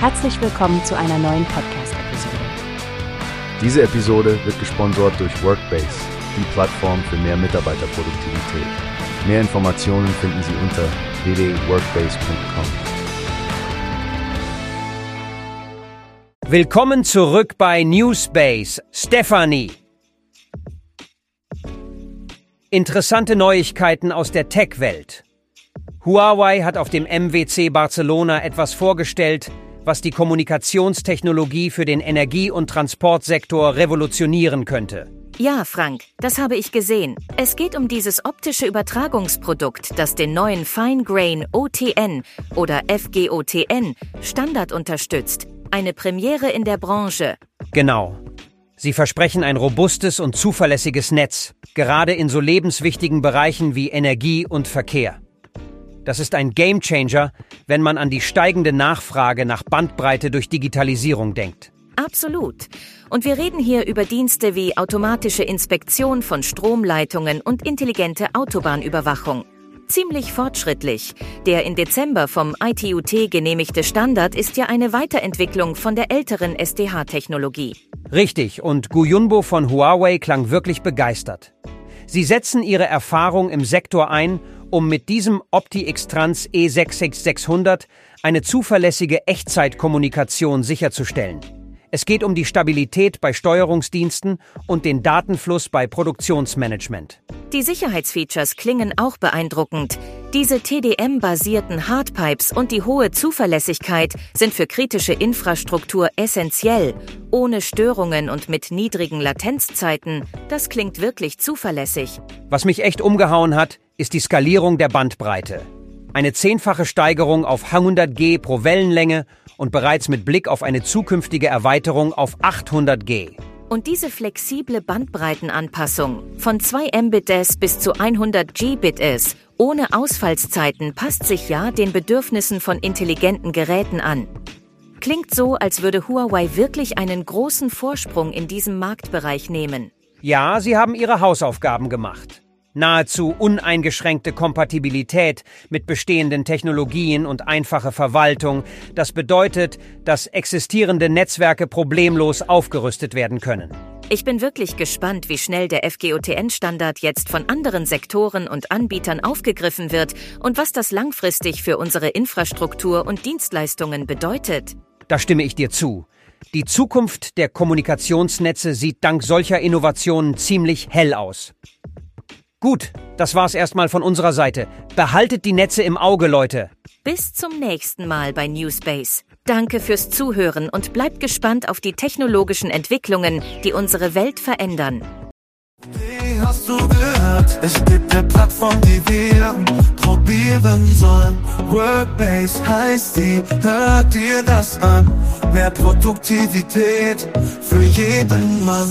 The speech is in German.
Herzlich willkommen zu einer neuen Podcast-Episode. Diese Episode wird gesponsert durch Workbase, die Plattform für mehr Mitarbeiterproduktivität. Mehr Informationen finden Sie unter www.workbase.com. Willkommen zurück bei Newspace, Stephanie. Interessante Neuigkeiten aus der Tech-Welt. Huawei hat auf dem MWC Barcelona etwas vorgestellt, was die Kommunikationstechnologie für den Energie- und Transportsektor revolutionieren könnte. Ja, Frank, das habe ich gesehen. Es geht um dieses optische Übertragungsprodukt, das den neuen Fine Grain OTN oder FGOTN Standard unterstützt. Eine Premiere in der Branche. Genau. Sie versprechen ein robustes und zuverlässiges Netz, gerade in so lebenswichtigen Bereichen wie Energie und Verkehr. Das ist ein Gamechanger, wenn man an die steigende Nachfrage nach Bandbreite durch Digitalisierung denkt. Absolut. Und wir reden hier über Dienste wie automatische Inspektion von Stromleitungen und intelligente Autobahnüberwachung. Ziemlich fortschrittlich. Der im Dezember vom ITUT genehmigte Standard ist ja eine Weiterentwicklung von der älteren SDH-Technologie. Richtig, und Guyunbo von Huawei klang wirklich begeistert. Sie setzen ihre Erfahrung im Sektor ein um mit diesem OptiX-Trans E66600 eine zuverlässige Echtzeitkommunikation sicherzustellen. Es geht um die Stabilität bei Steuerungsdiensten und den Datenfluss bei Produktionsmanagement. Die Sicherheitsfeatures klingen auch beeindruckend. Diese TDM-basierten Hardpipes und die hohe Zuverlässigkeit sind für kritische Infrastruktur essentiell. Ohne Störungen und mit niedrigen Latenzzeiten, das klingt wirklich zuverlässig. Was mich echt umgehauen hat, ist die Skalierung der Bandbreite. Eine zehnfache Steigerung auf 100 G pro Wellenlänge und bereits mit Blick auf eine zukünftige Erweiterung auf 800 G. Und diese flexible Bandbreitenanpassung von 2 Mbits bis zu 100 Gbits ohne Ausfallszeiten passt sich ja den Bedürfnissen von intelligenten Geräten an. Klingt so, als würde Huawei wirklich einen großen Vorsprung in diesem Marktbereich nehmen. Ja, sie haben ihre Hausaufgaben gemacht nahezu uneingeschränkte Kompatibilität mit bestehenden Technologien und einfache Verwaltung. Das bedeutet, dass existierende Netzwerke problemlos aufgerüstet werden können. Ich bin wirklich gespannt, wie schnell der FGOTN-Standard jetzt von anderen Sektoren und Anbietern aufgegriffen wird und was das langfristig für unsere Infrastruktur und Dienstleistungen bedeutet. Da stimme ich dir zu. Die Zukunft der Kommunikationsnetze sieht dank solcher Innovationen ziemlich hell aus. Gut, das war's erstmal von unserer Seite. Behaltet die Netze im Auge, Leute. Bis zum nächsten Mal bei Newspace. Danke fürs Zuhören und bleibt gespannt auf die technologischen Entwicklungen, die unsere Welt verändern. Wie hast du gehört? Es gibt eine Plattform, die wir probieren sollen. Workbase heißt die, hört dir das an. Mehr Produktivität für jeden Mann.